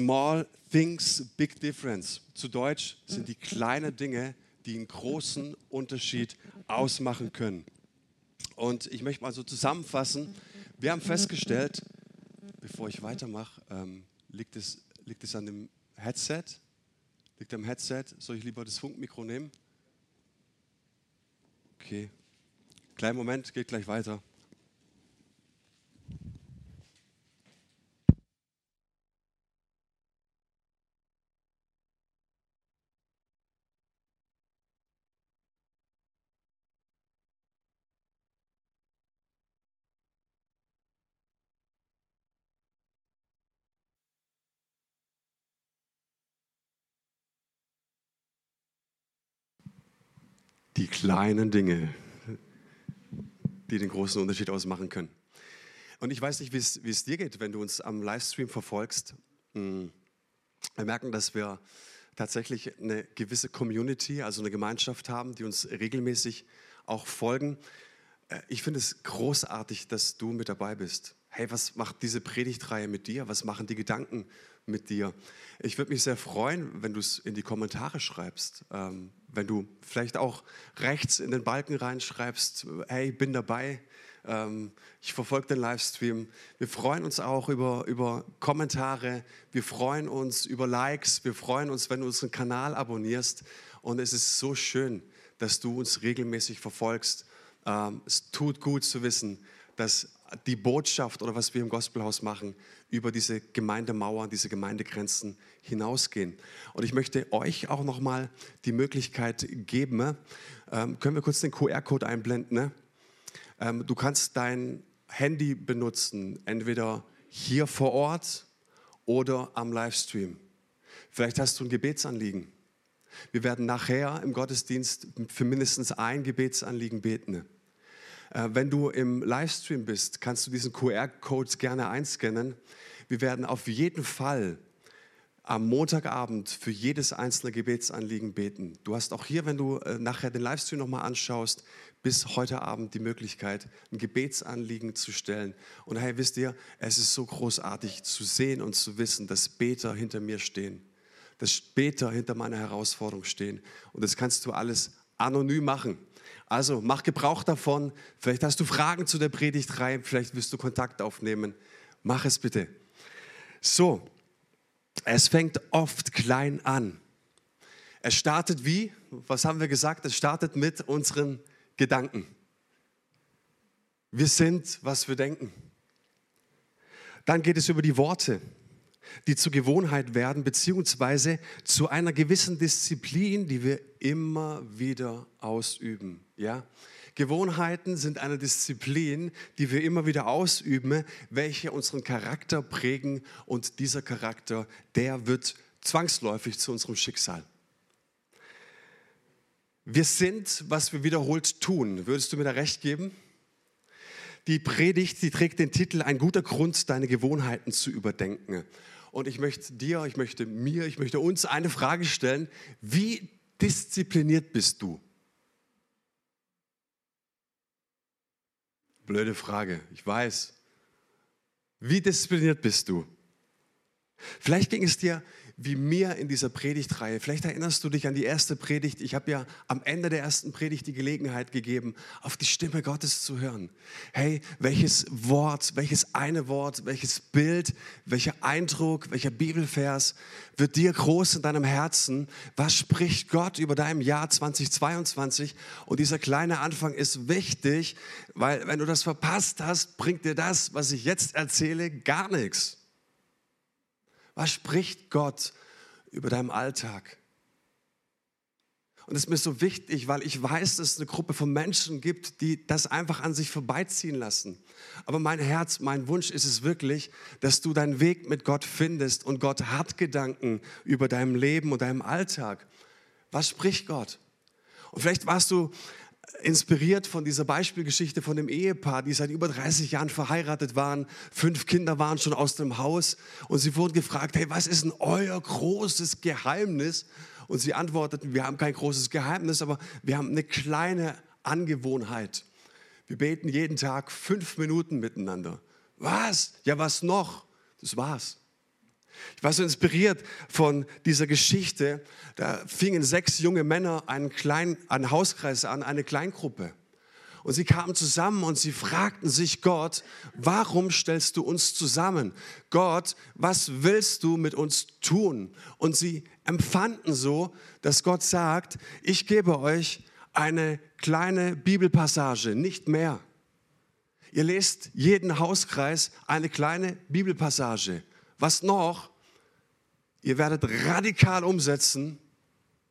Small things, big difference. Zu Deutsch sind die kleinen Dinge, die einen großen Unterschied ausmachen können. Und ich möchte mal so zusammenfassen. Wir haben festgestellt, bevor ich weitermache, ähm, liegt, es, liegt es an dem Headset? Liegt am Headset? Soll ich lieber das Funkmikro nehmen? Okay. Kleinen Moment, geht gleich weiter. Die kleinen Dinge, die den großen Unterschied ausmachen können. Und ich weiß nicht, wie es, dir geht, wenn du uns am Livestream verfolgst. Hm. Wir merken, dass wir tatsächlich eine gewisse Community, also eine Gemeinschaft haben, die uns regelmäßig auch folgen. Äh, ich finde es großartig, dass du mit dabei bist. Hey, was macht diese Predigtreihe mit dir? Was machen die Gedanken mit dir? Ich würde mich sehr freuen, wenn du es in die Kommentare schreibst. Ähm, wenn du vielleicht auch rechts in den Balken reinschreibst, hey, bin dabei, ähm, ich verfolge den Livestream. Wir freuen uns auch über, über Kommentare, wir freuen uns über Likes, wir freuen uns, wenn du unseren Kanal abonnierst. Und es ist so schön, dass du uns regelmäßig verfolgst. Ähm, es tut gut zu wissen, dass die Botschaft oder was wir im Gospelhaus machen, über diese Gemeindemauern, diese Gemeindegrenzen hinausgehen. Und ich möchte euch auch nochmal die Möglichkeit geben, ähm, können wir kurz den QR-Code einblenden? Ne? Ähm, du kannst dein Handy benutzen, entweder hier vor Ort oder am Livestream. Vielleicht hast du ein Gebetsanliegen. Wir werden nachher im Gottesdienst für mindestens ein Gebetsanliegen beten. Äh, wenn du im Livestream bist, kannst du diesen QR-Code gerne einscannen. Wir werden auf jeden Fall am Montagabend für jedes einzelne Gebetsanliegen beten. Du hast auch hier, wenn du äh, nachher den Livestream nochmal anschaust, bis heute Abend die Möglichkeit, ein Gebetsanliegen zu stellen. Und hey, wisst ihr, es ist so großartig zu sehen und zu wissen, dass Beter hinter mir stehen, dass Beter hinter meiner Herausforderung stehen. Und das kannst du alles anonym machen. Also mach Gebrauch davon. Vielleicht hast du Fragen zu der Predigtreihe, vielleicht willst du Kontakt aufnehmen. Mach es bitte. So, es fängt oft klein an. Es startet wie? Was haben wir gesagt? Es startet mit unseren Gedanken. Wir sind, was wir denken. Dann geht es über die Worte die zur Gewohnheit werden, beziehungsweise zu einer gewissen Disziplin, die wir immer wieder ausüben. Ja? Gewohnheiten sind eine Disziplin, die wir immer wieder ausüben, welche unseren Charakter prägen und dieser Charakter, der wird zwangsläufig zu unserem Schicksal. Wir sind, was wir wiederholt tun. Würdest du mir da recht geben? Die Predigt, die trägt den Titel Ein guter Grund, deine Gewohnheiten zu überdenken. Und ich möchte dir, ich möchte mir, ich möchte uns eine Frage stellen. Wie diszipliniert bist du? Blöde Frage, ich weiß. Wie diszipliniert bist du? Vielleicht ging es dir wie mir in dieser Predigtreihe. Vielleicht erinnerst du dich an die erste Predigt. Ich habe ja am Ende der ersten Predigt die Gelegenheit gegeben, auf die Stimme Gottes zu hören. Hey, welches Wort, welches eine Wort, welches Bild, welcher Eindruck, welcher Bibelvers wird dir groß in deinem Herzen? Was spricht Gott über deinem Jahr 2022? Und dieser kleine Anfang ist wichtig, weil wenn du das verpasst hast, bringt dir das, was ich jetzt erzähle, gar nichts. Was spricht Gott über deinem Alltag? Und es ist mir so wichtig, weil ich weiß, dass es eine Gruppe von Menschen gibt, die das einfach an sich vorbeiziehen lassen. Aber mein Herz, mein Wunsch ist es wirklich, dass du deinen Weg mit Gott findest und Gott hat Gedanken über deinem Leben und deinem Alltag. Was spricht Gott? Und vielleicht warst du inspiriert von dieser Beispielgeschichte von dem Ehepaar, die seit über 30 Jahren verheiratet waren. Fünf Kinder waren schon aus dem Haus und sie wurden gefragt, hey, was ist denn euer großes Geheimnis? Und sie antworteten, wir haben kein großes Geheimnis, aber wir haben eine kleine Angewohnheit. Wir beten jeden Tag fünf Minuten miteinander. Was? Ja, was noch? Das war's. Ich war so inspiriert von dieser Geschichte. Da fingen sechs junge Männer einen, kleinen, einen Hauskreis an, eine Kleingruppe. Und sie kamen zusammen und sie fragten sich Gott, warum stellst du uns zusammen? Gott, was willst du mit uns tun? Und sie empfanden so, dass Gott sagt, ich gebe euch eine kleine Bibelpassage, nicht mehr. Ihr lest jeden Hauskreis eine kleine Bibelpassage. Was noch? Ihr werdet radikal umsetzen,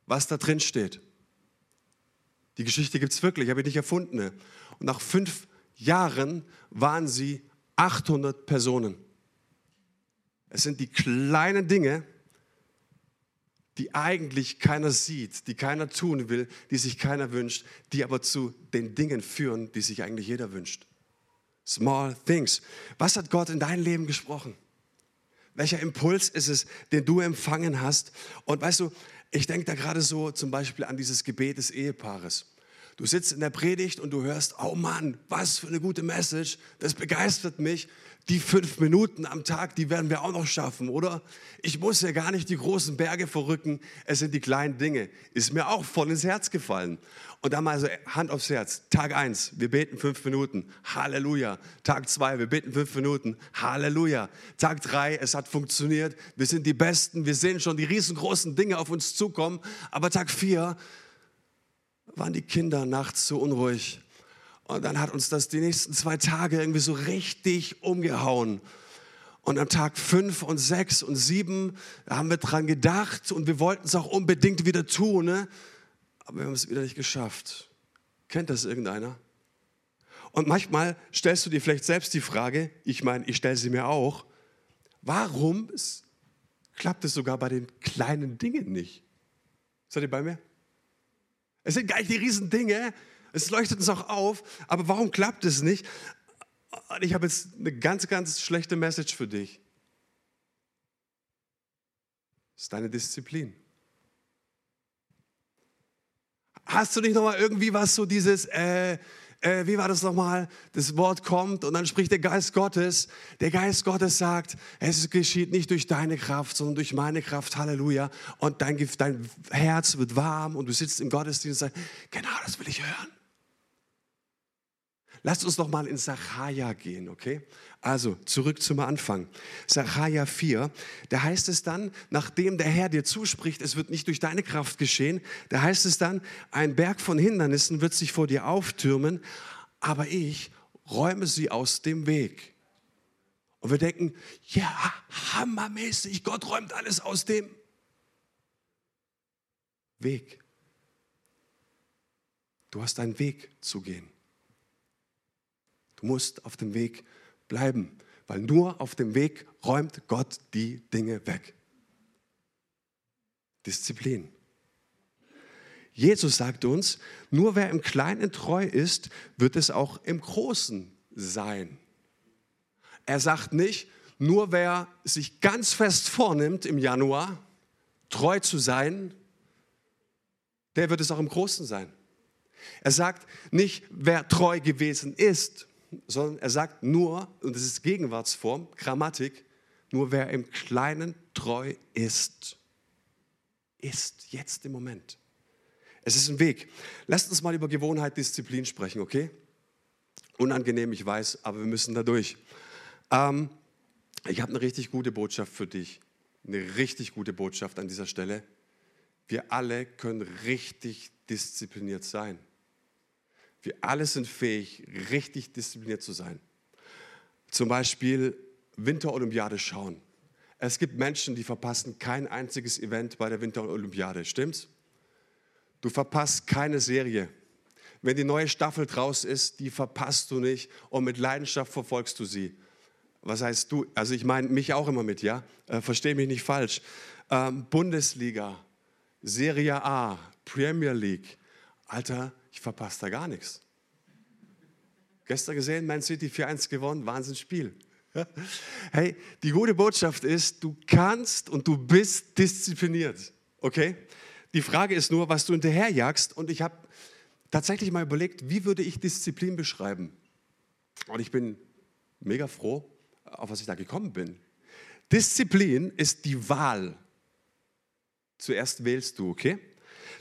was da drin steht. Die Geschichte gibt es wirklich, habe ich nicht erfunden. Und nach fünf Jahren waren sie 800 Personen. Es sind die kleinen Dinge, die eigentlich keiner sieht, die keiner tun will, die sich keiner wünscht, die aber zu den Dingen führen, die sich eigentlich jeder wünscht. Small things. Was hat Gott in dein Leben gesprochen? Welcher Impuls ist es, den du empfangen hast? Und weißt du, ich denke da gerade so zum Beispiel an dieses Gebet des Ehepaares. Du sitzt in der Predigt und du hörst, oh Mann, was für eine gute Message, das begeistert mich. Die fünf Minuten am Tag, die werden wir auch noch schaffen, oder? Ich muss ja gar nicht die großen Berge verrücken, es sind die kleinen Dinge. Ist mir auch voll ins Herz gefallen. Und dann mal so Hand aufs Herz. Tag eins, wir beten fünf Minuten. Halleluja. Tag zwei, wir beten fünf Minuten. Halleluja. Tag drei, es hat funktioniert. Wir sind die Besten. Wir sehen schon die riesengroßen Dinge auf uns zukommen. Aber Tag vier, waren die Kinder nachts so unruhig. Und dann hat uns das die nächsten zwei Tage irgendwie so richtig umgehauen. Und am Tag fünf und sechs und sieben haben wir dran gedacht und wir wollten es auch unbedingt wieder tun, ne? aber wir haben es wieder nicht geschafft. Kennt das irgendeiner? Und manchmal stellst du dir vielleicht selbst die Frage, ich meine, ich stelle sie mir auch, warum klappt es sogar bei den kleinen Dingen nicht? Seid ihr bei mir? Es sind gar nicht die Riesendinge, es leuchtet uns auch auf, aber warum klappt es nicht? Ich habe jetzt eine ganz, ganz schlechte Message für dich. Das ist deine Disziplin. Hast du nicht nochmal irgendwie was so dieses, äh, äh, wie war das nochmal? Das Wort kommt und dann spricht der Geist Gottes. Der Geist Gottes sagt, es geschieht nicht durch deine Kraft, sondern durch meine Kraft. Halleluja. Und dein, dein Herz wird warm und du sitzt im Gottesdienst und sagst, genau das will ich hören. Lasst uns noch mal in Sacharja gehen, okay? Also zurück zum Anfang. Sacharja 4, da heißt es dann, nachdem der Herr dir zuspricht, es wird nicht durch deine Kraft geschehen, da heißt es dann, ein Berg von Hindernissen wird sich vor dir auftürmen, aber ich räume sie aus dem Weg. Und wir denken, ja, hammermäßig, Gott räumt alles aus dem Weg. Du hast einen Weg zu gehen. Du musst auf dem Weg bleiben, weil nur auf dem Weg räumt Gott die Dinge weg. Disziplin. Jesus sagt uns, nur wer im Kleinen treu ist, wird es auch im Großen sein. Er sagt nicht, nur wer sich ganz fest vornimmt im Januar, treu zu sein, der wird es auch im Großen sein. Er sagt nicht, wer treu gewesen ist, sondern er sagt nur, und das ist Gegenwartsform, Grammatik, nur wer im Kleinen treu ist, ist jetzt im Moment. Es ist ein Weg. Lasst uns mal über Gewohnheit, Disziplin sprechen, okay? Unangenehm, ich weiß, aber wir müssen da durch. Ähm, ich habe eine richtig gute Botschaft für dich. Eine richtig gute Botschaft an dieser Stelle. Wir alle können richtig diszipliniert sein. Wir alle sind fähig, richtig diszipliniert zu sein. Zum Beispiel Winterolympiade schauen. Es gibt Menschen, die verpassen kein einziges Event bei der Winterolympiade. Stimmt's? Du verpasst keine Serie. Wenn die neue Staffel draus ist, die verpasst du nicht und mit Leidenschaft verfolgst du sie. Was heißt du? Also ich meine mich auch immer mit, ja? Äh, Verstehe mich nicht falsch. Ähm, Bundesliga, Serie A, Premier League. Alter, ich verpasse da gar nichts. Gestern gesehen, Man City 4-1 gewonnen, Wahnsinnsspiel. Hey, die gute Botschaft ist, du kannst und du bist diszipliniert. Okay? Die Frage ist nur, was du hinterherjagst. Und ich habe tatsächlich mal überlegt, wie würde ich Disziplin beschreiben? Und ich bin mega froh, auf was ich da gekommen bin. Disziplin ist die Wahl. Zuerst wählst du, okay?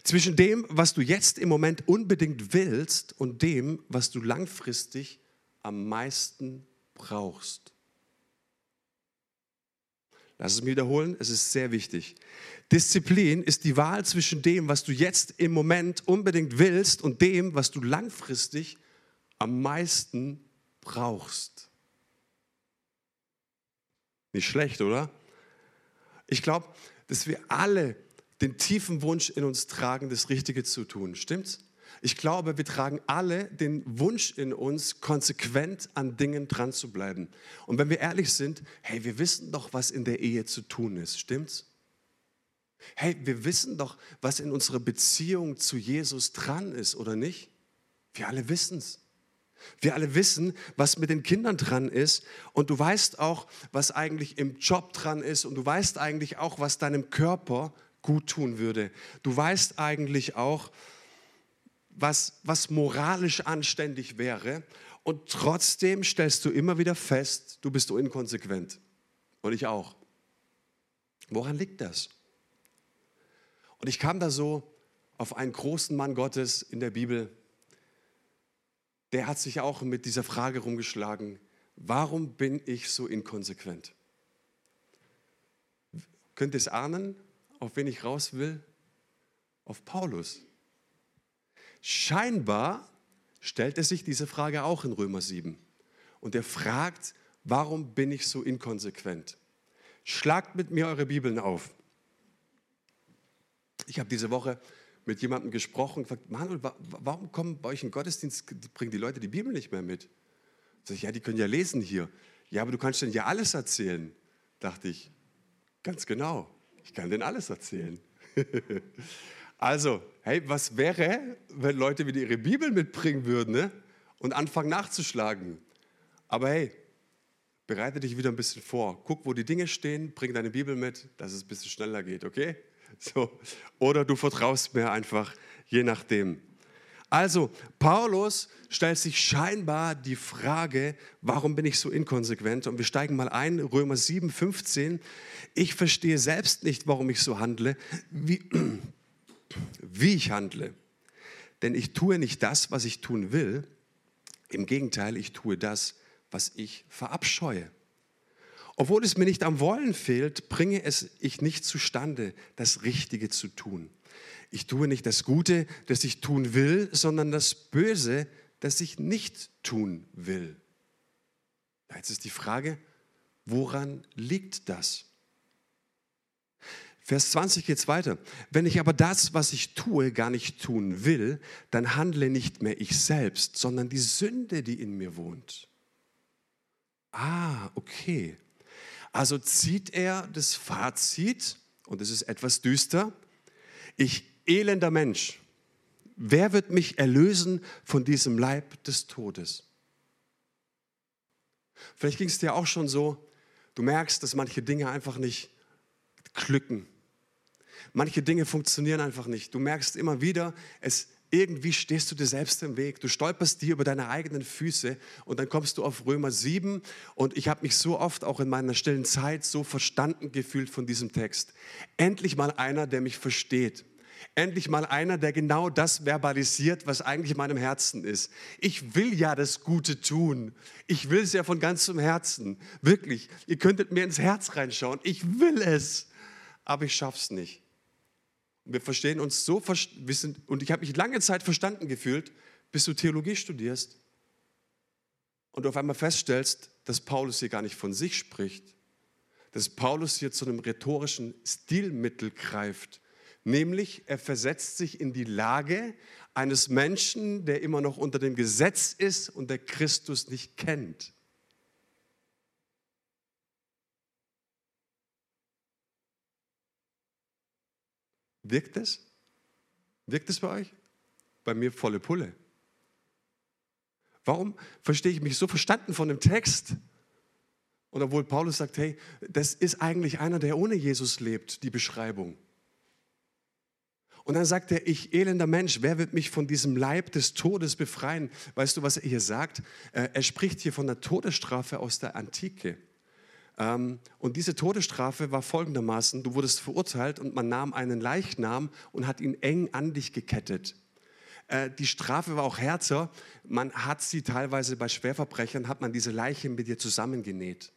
Zwischen dem, was du jetzt im Moment unbedingt willst und dem, was du langfristig am meisten brauchst. Lass es mir wiederholen, es ist sehr wichtig. Disziplin ist die Wahl zwischen dem, was du jetzt im Moment unbedingt willst und dem, was du langfristig am meisten brauchst. Nicht schlecht, oder? Ich glaube, dass wir alle den tiefen Wunsch in uns tragen, das Richtige zu tun. Stimmt's? Ich glaube, wir tragen alle den Wunsch in uns, konsequent an Dingen dran zu bleiben. Und wenn wir ehrlich sind, hey, wir wissen doch, was in der Ehe zu tun ist. Stimmt's? Hey, wir wissen doch, was in unserer Beziehung zu Jesus dran ist, oder nicht? Wir alle wissen es. Wir alle wissen, was mit den Kindern dran ist und du weißt auch, was eigentlich im Job dran ist und du weißt eigentlich auch, was deinem Körper gut tun würde. Du weißt eigentlich auch, was, was moralisch anständig wäre und trotzdem stellst du immer wieder fest, du bist inkonsequent. Und ich auch. Woran liegt das? Und ich kam da so auf einen großen Mann Gottes in der Bibel, der hat sich auch mit dieser Frage rumgeschlagen, warum bin ich so inkonsequent? Könnt ihr es ahnen, auf wen ich raus will? Auf Paulus. Scheinbar stellt er sich diese Frage auch in Römer 7. Und er fragt, warum bin ich so inkonsequent? Schlagt mit mir eure Bibeln auf. Ich habe diese Woche mit jemandem gesprochen gefragt, Manuel, warum kommen bei euch im Gottesdienst, bringen die Leute die Bibel nicht mehr mit? Sag ich, ja, die können ja lesen hier. Ja, aber du kannst denen ja alles erzählen. Dachte ich, ganz genau, ich kann denen alles erzählen. also, hey, was wäre, wenn Leute wieder ihre Bibel mitbringen würden ne? und anfangen nachzuschlagen? Aber hey, bereite dich wieder ein bisschen vor. Guck, wo die Dinge stehen, bring deine Bibel mit, dass es ein bisschen schneller geht, okay? So. Oder du vertraust mir einfach, je nachdem. Also, Paulus stellt sich scheinbar die Frage, warum bin ich so inkonsequent? Und wir steigen mal ein, Römer 7, 15. Ich verstehe selbst nicht, warum ich so handle, wie, wie ich handle. Denn ich tue nicht das, was ich tun will. Im Gegenteil, ich tue das, was ich verabscheue. Obwohl es mir nicht am Wollen fehlt, bringe es ich nicht zustande, das Richtige zu tun. Ich tue nicht das Gute, das ich tun will, sondern das Böse, das ich nicht tun will. Jetzt ist die Frage, woran liegt das? Vers 20 geht es weiter. Wenn ich aber das, was ich tue, gar nicht tun will, dann handle nicht mehr ich selbst, sondern die Sünde, die in mir wohnt. Ah, okay. Also zieht er das Fazit, und es ist etwas düster, ich elender Mensch, wer wird mich erlösen von diesem Leib des Todes? Vielleicht ging es dir auch schon so, du merkst, dass manche Dinge einfach nicht glücken. Manche Dinge funktionieren einfach nicht. Du merkst immer wieder, es irgendwie stehst du dir selbst im Weg. Du stolperst dir über deine eigenen Füße und dann kommst du auf Römer 7 und ich habe mich so oft auch in meiner stillen Zeit so verstanden gefühlt von diesem Text. Endlich mal einer, der mich versteht. Endlich mal einer, der genau das verbalisiert, was eigentlich in meinem Herzen ist. Ich will ja das Gute tun. Ich will es ja von ganzem Herzen. Wirklich. Ihr könntet mir ins Herz reinschauen. Ich will es. Aber ich schaff's nicht. Wir verstehen uns so, wir sind, und ich habe mich lange Zeit verstanden gefühlt, bis du Theologie studierst und du auf einmal feststellst, dass Paulus hier gar nicht von sich spricht, dass Paulus hier zu einem rhetorischen Stilmittel greift, nämlich er versetzt sich in die Lage eines Menschen, der immer noch unter dem Gesetz ist und der Christus nicht kennt. Wirkt es? Wirkt es bei euch? Bei mir volle Pulle. Warum verstehe ich mich so verstanden von dem Text? Und obwohl Paulus sagt, hey, das ist eigentlich einer, der ohne Jesus lebt, die Beschreibung. Und dann sagt er, ich elender Mensch, wer wird mich von diesem Leib des Todes befreien? Weißt du, was er hier sagt? Äh, er spricht hier von der Todesstrafe aus der Antike. Ähm, und diese Todesstrafe war folgendermaßen, du wurdest verurteilt und man nahm einen Leichnam und hat ihn eng an dich gekettet. Äh, die Strafe war auch härter. Man hat sie teilweise bei Schwerverbrechern, hat man diese Leiche mit dir zusammengenäht.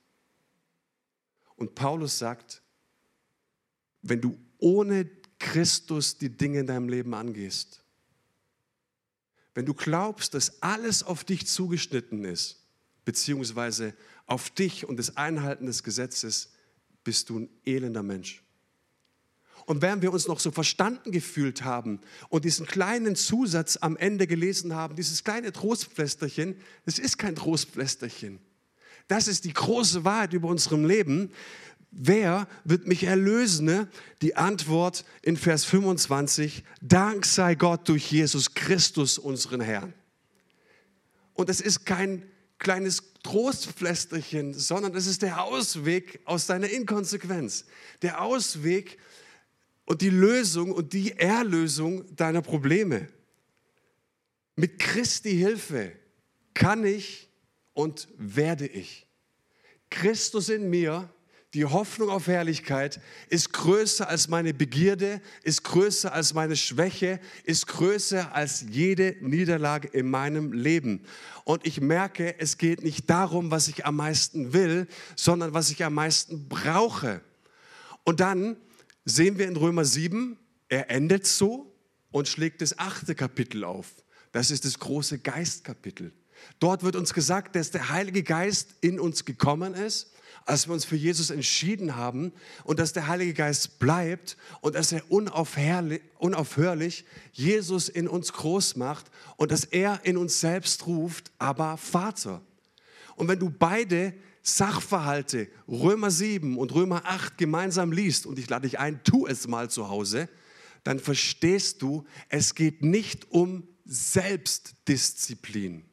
Und Paulus sagt, wenn du ohne Christus die Dinge in deinem Leben angehst, wenn du glaubst, dass alles auf dich zugeschnitten ist, beziehungsweise auf dich und das Einhalten des Gesetzes, bist du ein elender Mensch. Und während wir uns noch so verstanden gefühlt haben und diesen kleinen Zusatz am Ende gelesen haben, dieses kleine Trostpflästerchen, das ist kein Trostpflästerchen. Das ist die große Wahrheit über unserem Leben. Wer wird mich erlösen? Die Antwort in Vers 25, Dank sei Gott durch Jesus Christus, unseren Herrn. Und es ist kein kleines Trostpflästerchen, sondern es ist der Ausweg aus deiner Inkonsequenz. Der Ausweg und die Lösung und die Erlösung deiner Probleme. Mit Christi Hilfe kann ich und werde ich. Christus in mir, die Hoffnung auf Herrlichkeit, ist größer als meine Begierde, ist größer als meine Schwäche, ist größer als jede Niederlage in meinem Leben. Und ich merke, es geht nicht darum, was ich am meisten will, sondern was ich am meisten brauche. Und dann sehen wir in Römer 7, er endet so und schlägt das achte Kapitel auf. Das ist das große Geistkapitel. Dort wird uns gesagt, dass der Heilige Geist in uns gekommen ist, als wir uns für Jesus entschieden haben und dass der Heilige Geist bleibt und dass er unaufhörlich Jesus in uns groß macht und dass er in uns selbst ruft, aber Vater. Und wenn du beide Sachverhalte Römer 7 und Römer 8 gemeinsam liest, und ich lade dich ein, tu es mal zu Hause, dann verstehst du, es geht nicht um Selbstdisziplin,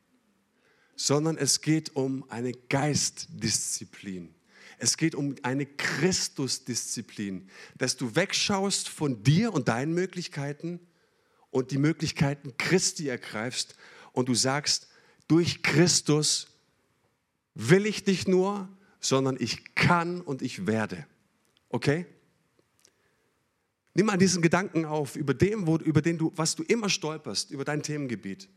sondern es geht um eine Geistdisziplin. Es geht um eine Christusdisziplin, dass du wegschaust von dir und deinen Möglichkeiten und die Möglichkeiten Christi ergreifst und du sagst, durch Christus will ich nicht nur, sondern ich kann und ich werde. Okay? Nimm mal diesen Gedanken auf, über, dem, wo, über den du, was du immer stolperst, über dein Themengebiet.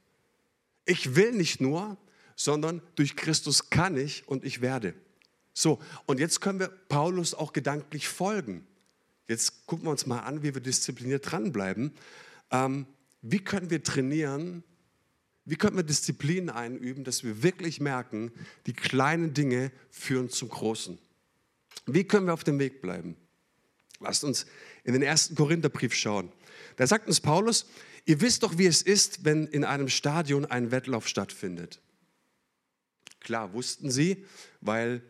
Ich will nicht nur, sondern durch Christus kann ich und ich werde. So, und jetzt können wir Paulus auch gedanklich folgen. Jetzt gucken wir uns mal an, wie wir diszipliniert dranbleiben. Ähm, wie können wir trainieren, wie können wir Disziplin einüben, dass wir wirklich merken, die kleinen Dinge führen zum Großen? Wie können wir auf dem Weg bleiben? Lasst uns in den ersten Korintherbrief schauen. Da sagt uns Paulus, ihr wisst doch, wie es ist, wenn in einem Stadion ein Wettlauf stattfindet. Klar, wussten sie, weil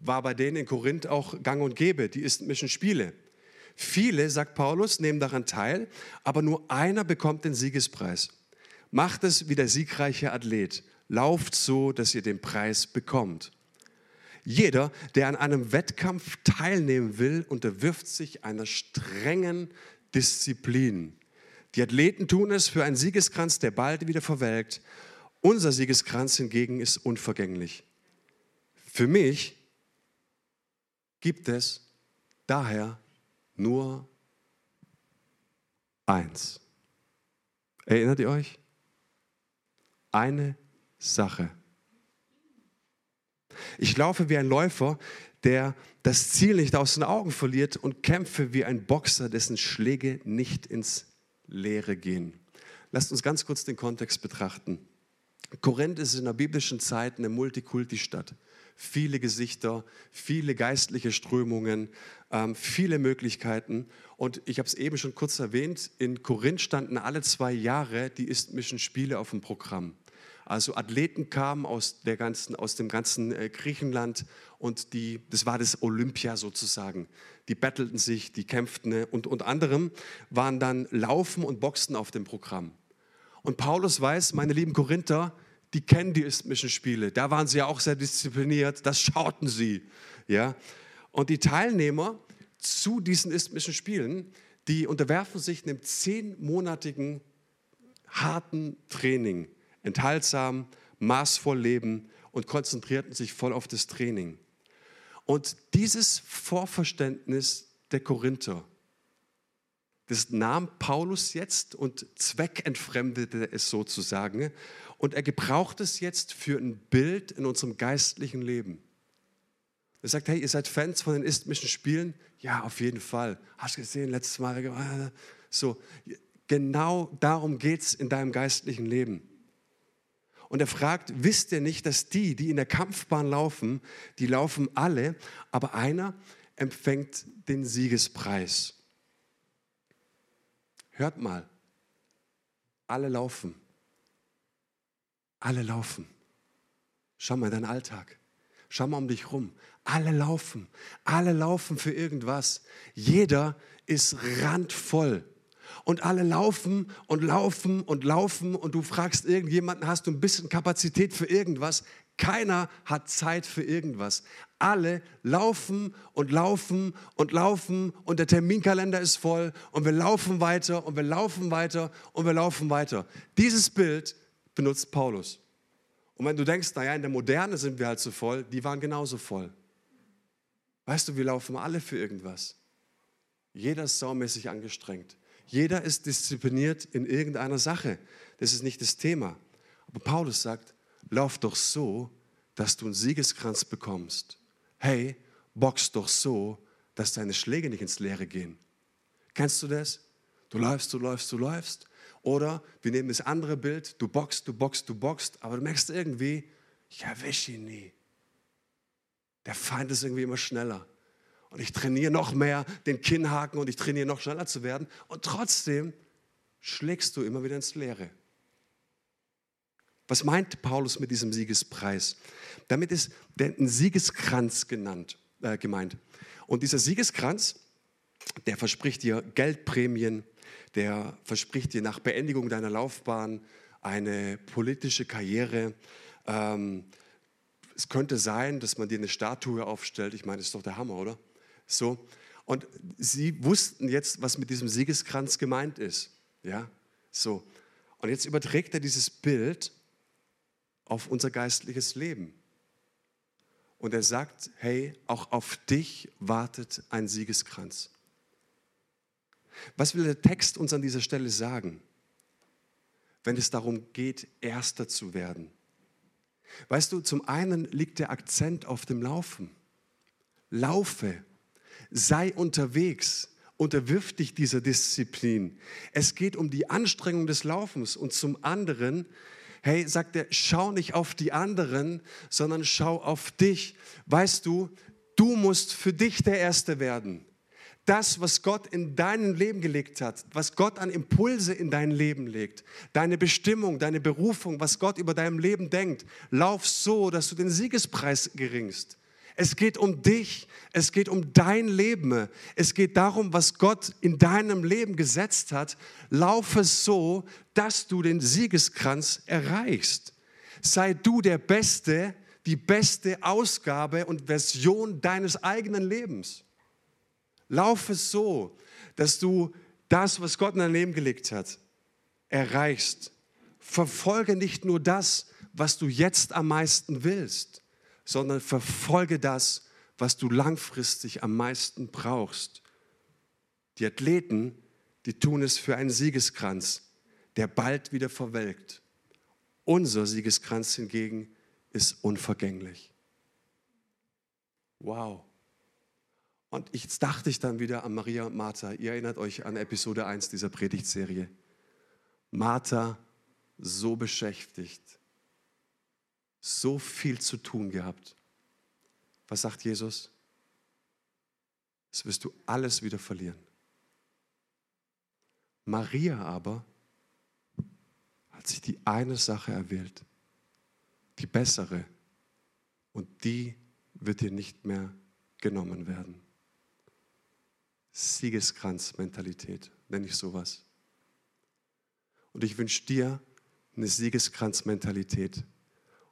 war bei denen in Korinth auch gang und gäbe, die isthmischen Spiele. Viele, sagt Paulus, nehmen daran teil, aber nur einer bekommt den Siegespreis. Macht es wie der siegreiche Athlet. Lauft so, dass ihr den Preis bekommt. Jeder, der an einem Wettkampf teilnehmen will, unterwirft sich einer strengen Disziplin. Die Athleten tun es für einen Siegeskranz, der bald wieder verwelkt. Unser Siegeskranz hingegen ist unvergänglich. Für mich gibt es daher nur eins. Erinnert ihr euch? eine Sache. Ich laufe wie ein Läufer, der das Ziel nicht aus den Augen verliert und kämpfe wie ein Boxer, dessen Schläge nicht ins Leere gehen. Lasst uns ganz kurz den Kontext betrachten. Korinth ist in der biblischen Zeit eine Multikulti-Stadt viele Gesichter, viele geistliche Strömungen, ähm, viele Möglichkeiten. Und ich habe es eben schon kurz erwähnt, in Korinth standen alle zwei Jahre die isthmischen Spiele auf dem Programm. Also Athleten kamen aus, der ganzen, aus dem ganzen äh, Griechenland und die, das war das Olympia sozusagen. Die battleten sich, die kämpften ne? und unter anderem waren dann Laufen und Boxen auf dem Programm. Und Paulus weiß, meine lieben Korinther, die kennen die isthmischen Spiele. Da waren sie ja auch sehr diszipliniert, das schauten sie. Ja? Und die Teilnehmer zu diesen isthmischen Spielen, die unterwerfen sich einem zehnmonatigen harten Training, enthaltsam, maßvoll leben und konzentrierten sich voll auf das Training. Und dieses Vorverständnis der Korinther, das nahm Paulus jetzt und zweckentfremdete es sozusagen. Und er gebraucht es jetzt für ein Bild in unserem geistlichen Leben. Er sagt, hey, ihr seid Fans von den isthmischen Spielen? Ja, auf jeden Fall. Hast du gesehen, letztes Mal? So, genau darum geht es in deinem geistlichen Leben. Und er fragt, wisst ihr nicht, dass die, die in der Kampfbahn laufen, die laufen alle, aber einer empfängt den Siegespreis. Hört mal, alle laufen. Alle laufen. Schau mal in deinen Alltag. Schau mal um dich rum. Alle laufen. Alle laufen für irgendwas. Jeder ist randvoll. Und alle laufen und laufen und laufen und du fragst irgendjemanden, hast du ein bisschen Kapazität für irgendwas? Keiner hat Zeit für irgendwas. Alle laufen und laufen und laufen und der Terminkalender ist voll und wir laufen weiter und wir laufen weiter und wir laufen weiter. Dieses Bild benutzt Paulus. Und wenn du denkst, naja, in der Moderne sind wir halt so voll, die waren genauso voll. Weißt du, wir laufen alle für irgendwas. Jeder ist saumäßig angestrengt. Jeder ist diszipliniert in irgendeiner Sache. Das ist nicht das Thema. Aber Paulus sagt, lauf doch so, dass du einen Siegeskranz bekommst. Hey, box doch so, dass deine Schläge nicht ins Leere gehen. Kennst du das? Du läufst, du läufst, du läufst. Oder wir nehmen das andere Bild, du boxst, du boxst, du boxst, aber du merkst irgendwie, ich erwische ihn nie. Der Feind ist irgendwie immer schneller. Und ich trainiere noch mehr den Kinnhaken und ich trainiere noch schneller zu werden. Und trotzdem schlägst du immer wieder ins Leere. Was meint Paulus mit diesem Siegespreis? Damit ist ein Siegeskranz genannt, äh, gemeint. Und dieser Siegeskranz, der verspricht dir Geldprämien, der verspricht dir nach Beendigung deiner Laufbahn eine politische Karriere. Ähm, es könnte sein, dass man dir eine Statue aufstellt. Ich meine, das ist doch der Hammer, oder? So. Und sie wussten jetzt, was mit diesem Siegeskranz gemeint ist. Ja, so. Und jetzt überträgt er dieses Bild auf unser geistliches Leben. Und er sagt, hey, auch auf dich wartet ein Siegeskranz. Was will der Text uns an dieser Stelle sagen, wenn es darum geht, Erster zu werden? Weißt du, zum einen liegt der Akzent auf dem Laufen. Laufe, sei unterwegs, unterwirf dich dieser Disziplin. Es geht um die Anstrengung des Laufens und zum anderen, hey, sagt er, schau nicht auf die anderen, sondern schau auf dich. Weißt du, du musst für dich der Erste werden das, was Gott in deinem Leben gelegt hat, was Gott an Impulse in dein Leben legt, deine Bestimmung, deine Berufung, was Gott über deinem Leben denkt, lauf so, dass du den Siegespreis geringst. Es geht um dich, es geht um dein Leben, es geht darum, was Gott in deinem Leben gesetzt hat. Laufe so, dass du den Siegeskranz erreichst. Sei du der Beste, die beste Ausgabe und Version deines eigenen Lebens. Laufe so, dass du das, was Gott in dein Leben gelegt hat, erreichst. Verfolge nicht nur das, was du jetzt am meisten willst, sondern verfolge das, was du langfristig am meisten brauchst. Die Athleten, die tun es für einen Siegeskranz, der bald wieder verwelkt. Unser Siegeskranz hingegen ist unvergänglich. Wow. Und jetzt dachte ich dann wieder an Maria und Martha. Ihr erinnert euch an Episode 1 dieser Predigtserie. Martha so beschäftigt, so viel zu tun gehabt. Was sagt Jesus? Das wirst du alles wieder verlieren. Maria aber hat sich die eine Sache erwählt, die bessere, und die wird dir nicht mehr genommen werden. Siegeskranz-Mentalität, nenne ich sowas. Und ich wünsche dir eine Siegeskranz-Mentalität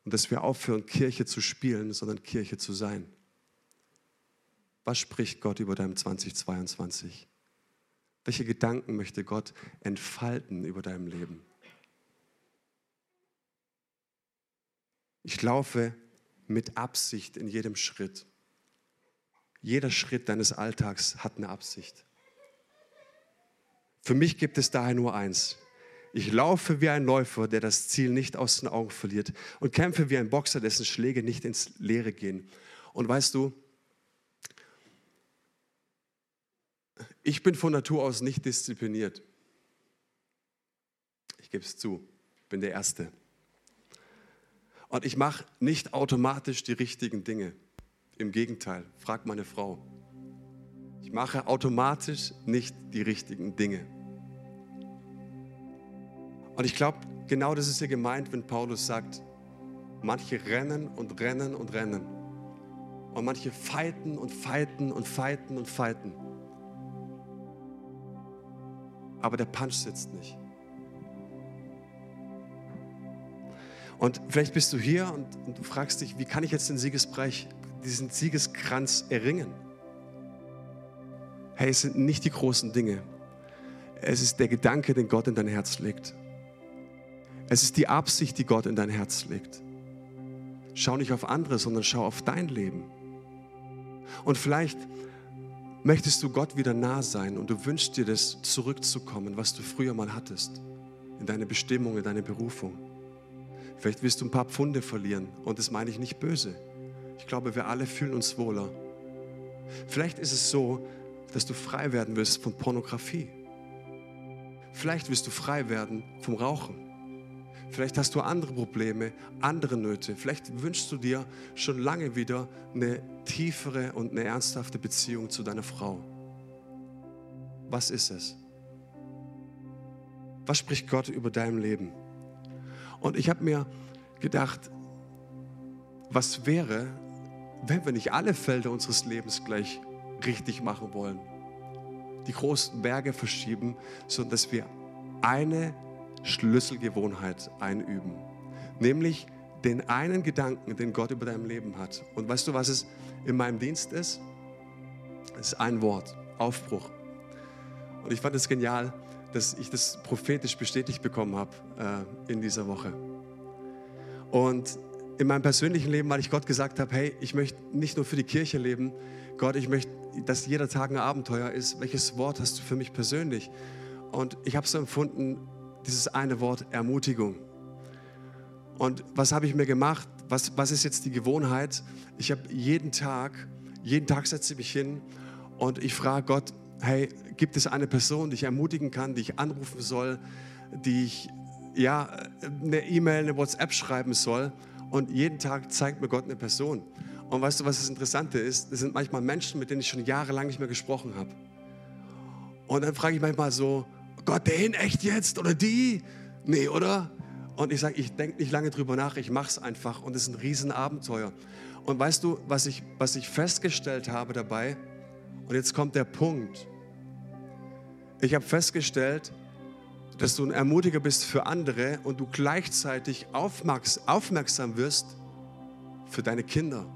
und dass wir aufhören, Kirche zu spielen, sondern Kirche zu sein. Was spricht Gott über deinem 2022? Welche Gedanken möchte Gott entfalten über deinem Leben? Ich laufe mit Absicht in jedem Schritt. jeder Schritt deines Alltags hat eine Absicht. Für mich gibt es daher nur eins. Ich laufe wie ein Läufer, der das Ziel nicht aus den Augen verliert und kämpfe wie ein Boxer, dessen Schläge nicht ins Leere gehen. Und weißt du, ich bin von Natur aus nicht diszipliniert. Ich gebe es zu, bin der Erste. Und ich mache nicht automatisch die richtigen Dinge. Im Gegenteil, frag meine Frau. Ich mache automatisch nicht die richtigen Dinge. Und ich glaube, genau das ist hier gemeint, wenn Paulus sagt, manche rennen und rennen und rennen. Und manche fighten und fighten und fighten und fighten. Aber der Punch sitzt nicht. Und vielleicht bist du hier und, und, du fragst dich, wie kann ich jetzt den Siegesbereich, diesen Siegeskranz erringen? Hey, es sind nicht die großen Dinge. Es ist der Gedanke, den Gott in dein Herz legt. Es ist die Absicht, die Gott in dein Herz legt. Schau nicht auf andere, sondern schau auf dein Leben. Und vielleicht möchtest du Gott wieder nah sein und du wünschst dir das zurückzukommen, was du früher mal hattest, in deine Bestimmung, in deine Berufung. Vielleicht wirst du ein paar Pfunde verlieren und das meine ich nicht böse. Ich glaube, wir alle fühlen uns wohler. Vielleicht ist es so, dass du frei werden wirst von Pornografie. Vielleicht wirst du frei werden vom Rauchen. Vielleicht hast du andere Probleme, andere Nöte. Vielleicht wünschst du dir schon lange wieder eine tiefere und eine ernsthafte Beziehung zu deiner Frau. Was ist es? Was spricht Gott über dein Leben? Und ich habe mir gedacht, was wäre, wenn wir nicht alle Felder unseres Lebens gleich richtig machen wollen? Die großen Berge verschieben, sondern dass wir eine Schlüsselgewohnheit einüben. Nämlich den einen Gedanken, den Gott über dein Leben hat. Und weißt du, was es in meinem Dienst ist? Es ist ein Wort, Aufbruch. Und ich fand es genial, dass ich das prophetisch bestätigt bekommen habe äh, in dieser Woche. Und in meinem persönlichen Leben, weil ich Gott gesagt habe, hey, ich möchte nicht nur für die Kirche leben, Gott, ich möchte, dass jeder Tag ein Abenteuer ist. Welches Wort hast du für mich persönlich? Und ich habe so empfunden, dieses eine Wort Ermutigung. Und was habe ich mir gemacht? Was, was ist jetzt die Gewohnheit? Ich habe jeden Tag, jeden Tag setze ich mich hin und ich frage Gott, hey, gibt es eine Person, die ich ermutigen kann, die ich anrufen soll, die ich ja, eine E-Mail, eine WhatsApp schreiben soll? Und jeden Tag zeigt mir Gott eine Person. Und weißt du, was das Interessante ist? Das sind manchmal Menschen, mit denen ich schon jahrelang nicht mehr gesprochen habe. Und dann frage ich manchmal so, Gott, den echt jetzt oder die? Nee, oder? Und ich sage, ich denke nicht lange drüber nach, ich mache es einfach und es ist ein Riesenabenteuer. Und weißt du, was ich, was ich festgestellt habe dabei? Und jetzt kommt der Punkt. Ich habe festgestellt, dass du ein Ermutiger bist für andere und du gleichzeitig aufmerksam wirst für deine Kinder,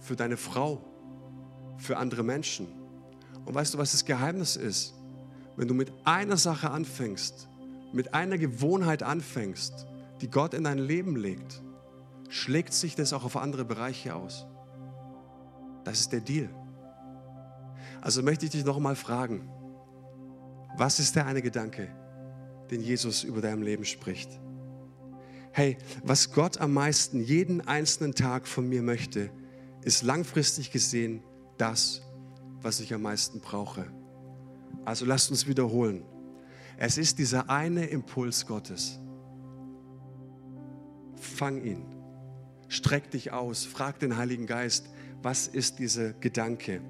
für deine Frau, für andere Menschen. Und weißt du, was das Geheimnis ist? Wenn du mit einer Sache anfängst, mit einer Gewohnheit anfängst, die Gott in dein Leben legt, schlägt sich das auch auf andere Bereiche aus. Das ist der Deal. Also möchte ich dich noch mal fragen, was ist der eine Gedanke, den Jesus über deinem Leben spricht? Hey, was Gott am meisten jeden einzelnen Tag von mir möchte, ist langfristig gesehen das, was ich am meisten brauche. Also lasst uns wiederholen. Es ist dieser eine Impuls Gottes. Fang ihn. Streck dich aus. Frag den Heiligen Geist, was ist dieser Gedanke?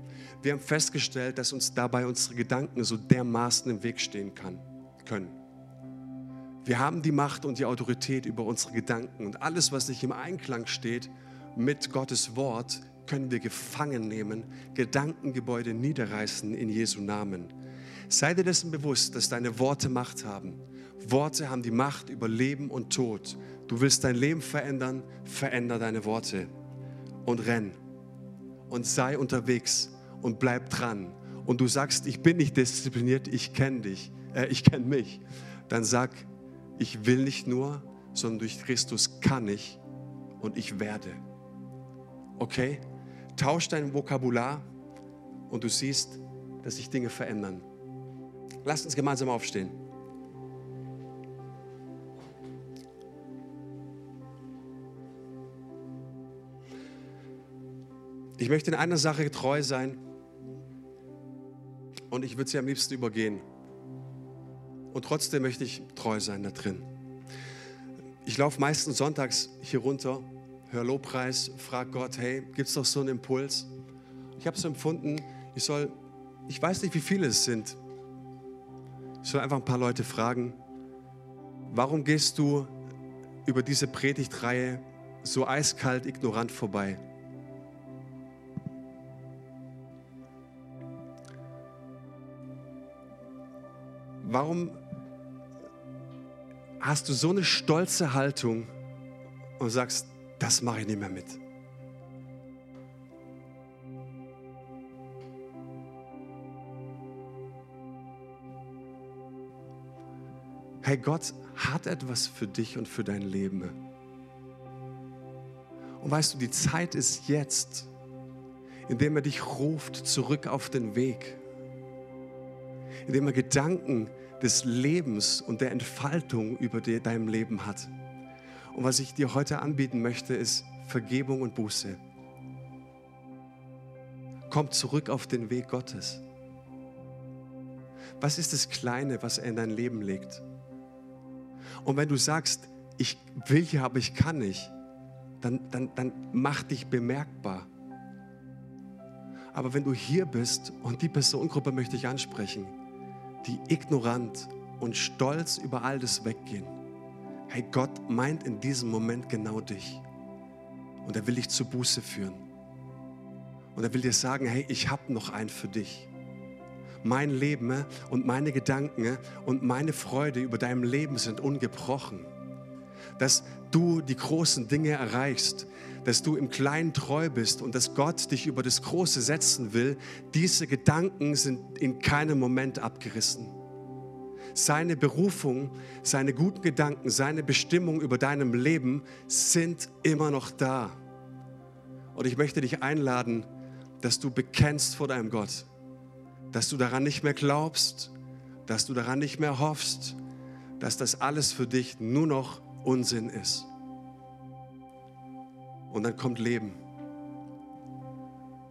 Wir haben festgestellt, dass uns dabei unsere Gedanken so dermaßen im Weg stehen kann, können. Wir haben die Macht und die Autorität über unsere Gedanken und alles, was nicht im Einklang steht mit Gottes Wort, können wir gefangen nehmen, Gedankengebäude niederreißen in Jesu Namen. Sei dir dessen bewusst, dass deine Worte Macht haben. Worte haben die Macht über Leben und Tod. Du willst dein Leben verändern, veränder deine Worte und renn und sei unterwegs und bleib dran. Und du sagst, ich bin nicht diszipliniert, ich kenne dich, äh, ich kenne mich. Dann sag, ich will nicht nur, sondern durch Christus kann ich und ich werde. Okay? tausch dein Vokabular und du siehst, dass sich Dinge verändern. Lasst uns gemeinsam aufstehen. Ich möchte in einer Sache treu sein und ich würde sie am liebsten übergehen. Und trotzdem möchte ich treu sein da drin. Ich laufe meistens sonntags hier runter, höre Lobpreis, frage Gott, hey, gibt es doch so einen Impuls? Ich habe es empfunden, ich soll, ich weiß nicht, wie viele es sind, ich soll einfach ein paar Leute fragen, warum gehst du über diese Predigtreihe so eiskalt, ignorant vorbei? Warum hast du so eine stolze Haltung und sagst, das mache ich nicht mehr mit? Hey, Gott hat etwas für dich und für dein Leben. Und weißt du, die Zeit ist jetzt, indem er dich ruft zurück auf den Weg indem er Gedanken des Lebens und der Entfaltung über deinem Leben hat. Und was ich dir heute anbieten möchte, ist Vergebung und Buße. Komm zurück auf den Weg Gottes. Was ist das Kleine, was er in dein Leben legt? Und wenn du sagst, ich will ja, aber ich kann nicht, dann, dann, dann mach dich bemerkbar. Aber wenn du hier bist und die Personengruppe möchte ich ansprechen, die ignorant und stolz über all das weggehen. Hey, Gott meint in diesem Moment genau dich. Und er will dich zur Buße führen. Und er will dir sagen, hey, ich habe noch einen für dich. Mein Leben und meine Gedanken und meine Freude über deinem Leben sind ungebrochen. Dass du die großen Dinge erreichst, dass du im Kleinen treu bist und dass Gott dich über das Große setzen will, diese Gedanken sind in keinem Moment abgerissen. Seine Berufung, seine guten Gedanken, seine Bestimmung über deinem Leben sind immer noch da. Und ich möchte dich einladen, dass du bekennst vor deinem Gott, dass du daran nicht mehr glaubst, dass du daran nicht mehr hoffst, dass das alles für dich nur noch Unsinn ist. Und dann kommt Leben.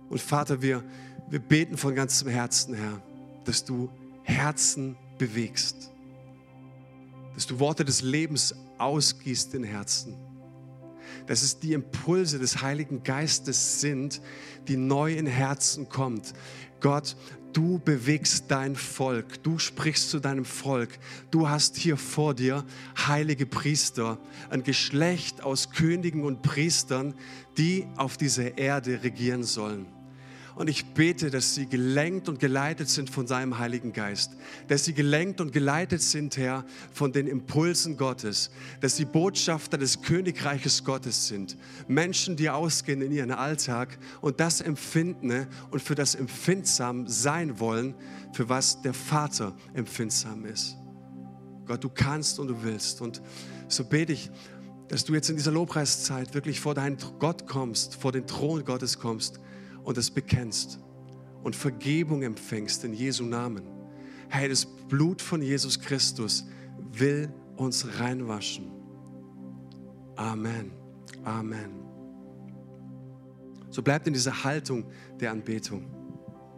Und Vater, wir, wir beten von ganzem Herzen, Herr, dass du Herzen bewegst, dass du Worte des Lebens ausgießt in Herzen, dass es die Impulse des Heiligen Geistes sind, die neu in Herzen kommt. Gott, Du bewegst dein Volk, du sprichst zu deinem Volk. Du hast hier vor dir heilige Priester, ein Geschlecht aus Königen und Priestern, die auf dieser Erde regieren sollen. Und ich bete, dass sie gelenkt und geleitet sind von seinem Heiligen Geist. Dass sie gelenkt und geleitet sind, Herr, von den Impulsen Gottes. Dass sie Botschafter des Königreiches Gottes sind. Menschen, die ausgehen in ihren Alltag und das empfinden ne, und für das empfindsam sein wollen, für was der Vater empfindsam ist. Gott, du kannst und du willst. Und so bete ich, dass du jetzt in dieser Lobpreiszeit wirklich vor deinen Gott kommst, vor den Thron Gottes kommst und es bekennst und Vergebung empfängst in Jesu Namen. Hey, das Blut von Jesus Christus will uns reinwaschen. Amen. Amen. So bleibt in dieser Haltung der Anbetung.